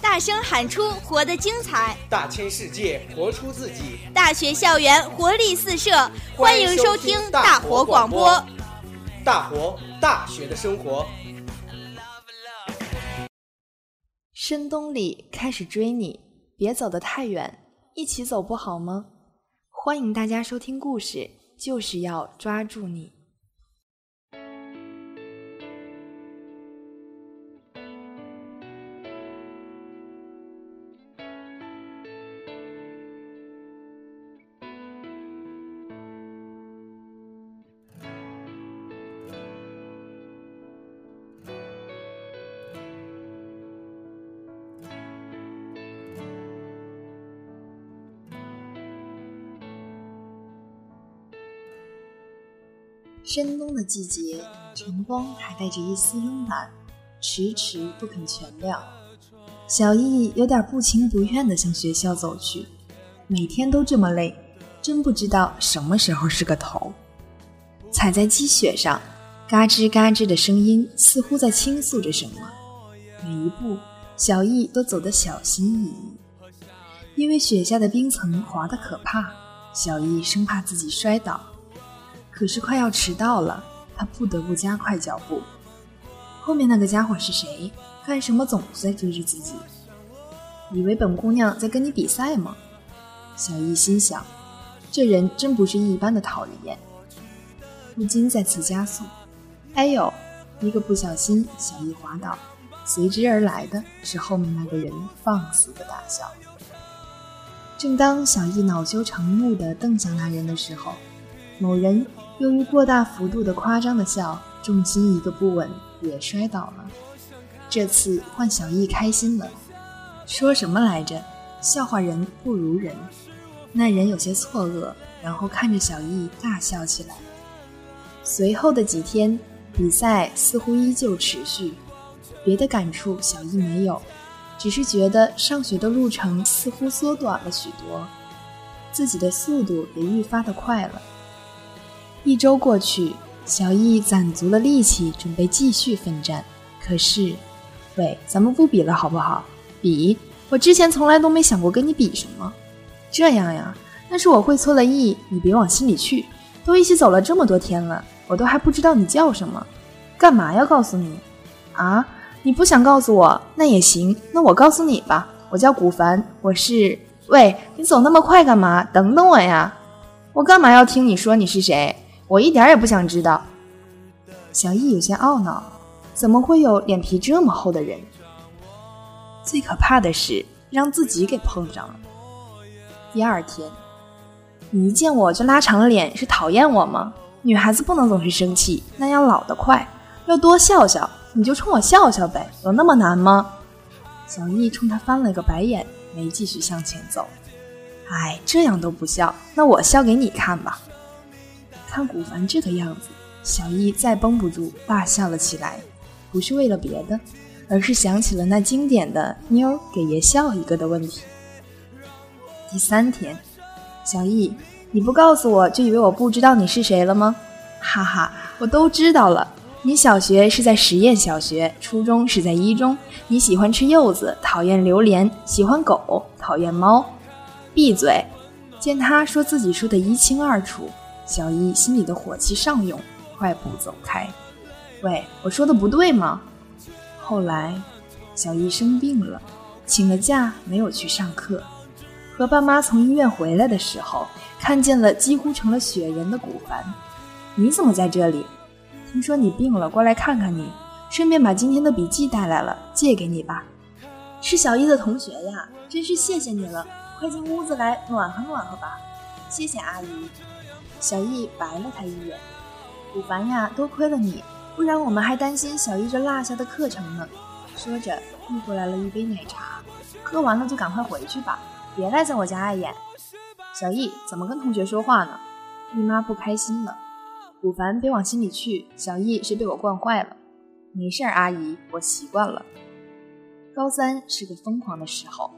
大声喊出“活得精彩”，大千世界活出自己。大学校园活力四射，欢迎收听大活广播。大活大学的生活。深冬里开始追你，别走得太远，一起走不好吗？欢迎大家收听故事，就是要抓住你。深冬的季节，晨光还带着一丝慵懒，迟迟不肯全亮。小易有点不情不愿地向学校走去，每天都这么累，真不知道什么时候是个头。踩在积雪上，嘎吱嘎吱的声音似乎在倾诉着什么。每一步，小易都走得小心翼翼，因为雪下的冰层滑得可怕，小易生怕自己摔倒。可是快要迟到了，他不得不加快脚步。后面那个家伙是谁？干什么总在追着自己？以为本姑娘在跟你比赛吗？小易心想，这人真不是一般的讨人厌。不禁再次加速。哎呦！一个不小心，小易滑倒，随之而来的是后面那个人放肆的大笑。正当小易恼羞成怒地瞪向那人的时候，某人。由于过大幅度的夸张的笑，重心一个不稳，也摔倒了。这次换小易开心了，说什么来着？笑话人不如人。那人有些错愕，然后看着小易大笑起来。随后的几天，比赛似乎依旧持续，别的感触小易没有，只是觉得上学的路程似乎缩短了许多，自己的速度也愈发的快了。一周过去，小易攒足了力气，准备继续奋战。可是，喂，咱们不比了好不好？比？我之前从来都没想过跟你比什么。这样呀？那是我会错了意，你别往心里去。都一起走了这么多天了，我都还不知道你叫什么。干嘛要告诉你？啊？你不想告诉我，那也行。那我告诉你吧，我叫古凡，我是……喂，你走那么快干嘛？等等我呀！我干嘛要听你说你是谁？我一点也不想知道。小易有些懊恼，怎么会有脸皮这么厚的人？最可怕的是让自己给碰上了。第二天，你一见我就拉长了脸，是讨厌我吗？女孩子不能总是生气，那样老得快。要多笑笑，你就冲我笑笑呗，有那么难吗？小易冲他翻了个白眼，没继续向前走。哎，这样都不笑，那我笑给你看吧。看古凡这个样子，小易再绷不住，大笑了起来。不是为了别的，而是想起了那经典的“妞给爷笑一个”的问题。第三天，小易，你不告诉我就以为我不知道你是谁了吗？哈哈，我都知道了。你小学是在实验小学，初中是在一中。你喜欢吃柚子，讨厌榴莲，喜欢狗，讨厌猫。闭嘴！见他说自己说的一清二楚。小易心里的火气上涌，快步走开。喂，我说的不对吗？后来，小易生病了，请了假，没有去上课。和爸妈从医院回来的时候，看见了几乎成了雪人的古凡。你怎么在这里？听说你病了，过来看看你，顺便把今天的笔记带来了，借给你吧。是小易的同学呀，真是谢谢你了。快进屋子来暖和暖和吧。谢谢阿姨。小易白了他一眼，古凡呀，多亏了你，不然我们还担心小易这落下的课程呢。说着，递过来了一杯奶茶，喝完了就赶快回去吧，别赖在我家碍眼。小易怎么跟同学说话呢？姨妈不开心了。古凡别往心里去，小易是被我惯坏了。没事儿，阿姨，我习惯了。高三是个疯狂的时候，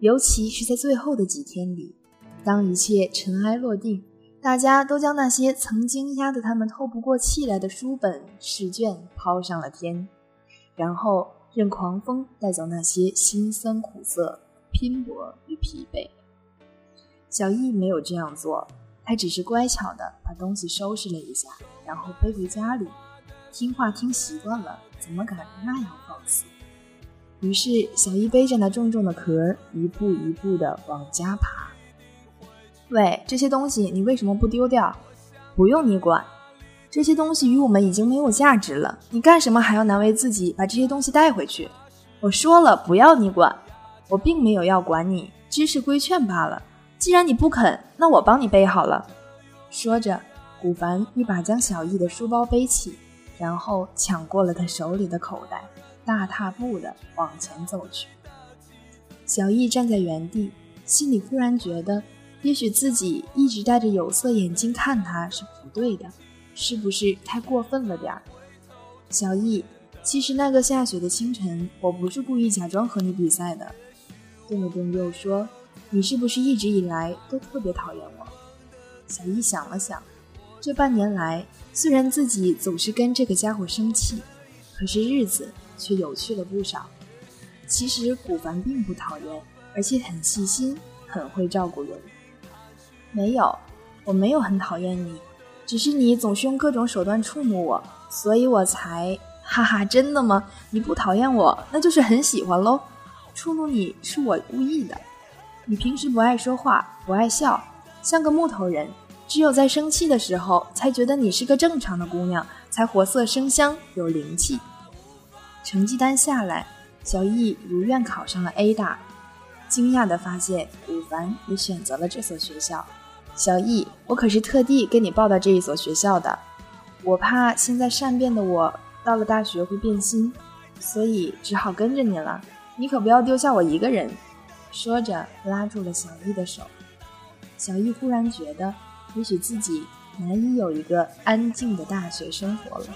尤其是在最后的几天里，当一切尘埃落定。大家都将那些曾经压得他们透不过气来的书本试卷抛上了天，然后任狂风带走那些辛酸苦涩、拼搏与疲惫。小易没有这样做，他只是乖巧地把东西收拾了一下，然后背回家里。听话听习惯了，怎么敢那样放肆？于是，小易背着那重重的壳，一步一步地往家爬。喂，这些东西你为什么不丢掉？不用你管，这些东西与我们已经没有价值了。你干什么还要难为自己把这些东西带回去？我说了，不要你管。我并没有要管你，只是规劝罢了。既然你不肯，那我帮你背好了。说着，古凡一把将小易的书包背起，然后抢过了他手里的口袋，大踏步的往前走去。小易站在原地，心里忽然觉得。也许自己一直戴着有色眼镜看他是不对的，是不是太过分了点儿？小易，其实那个下雪的清晨，我不是故意假装和你比赛的。顿了顿，又说：“你是不是一直以来都特别讨厌我？”小易想了想，这半年来，虽然自己总是跟这个家伙生气，可是日子却有趣了不少。其实古凡并不讨厌，而且很细心，很会照顾人。没有，我没有很讨厌你，只是你总是用各种手段触怒我，所以我才……哈哈，真的吗？你不讨厌我，那就是很喜欢喽。触怒你是我故意的。你平时不爱说话，不爱笑，像个木头人，只有在生气的时候，才觉得你是个正常的姑娘，才活色生香，有灵气。成绩单下来，小易如愿考上了 A 大，惊讶地发现古凡也选择了这所学校。小易，我可是特地给你报的这一所学校的。我怕现在善变的我到了大学会变心，所以只好跟着你了。你可不要丢下我一个人。说着，拉住了小易的手。小易忽然觉得，也许自己难以有一个安静的大学生活了。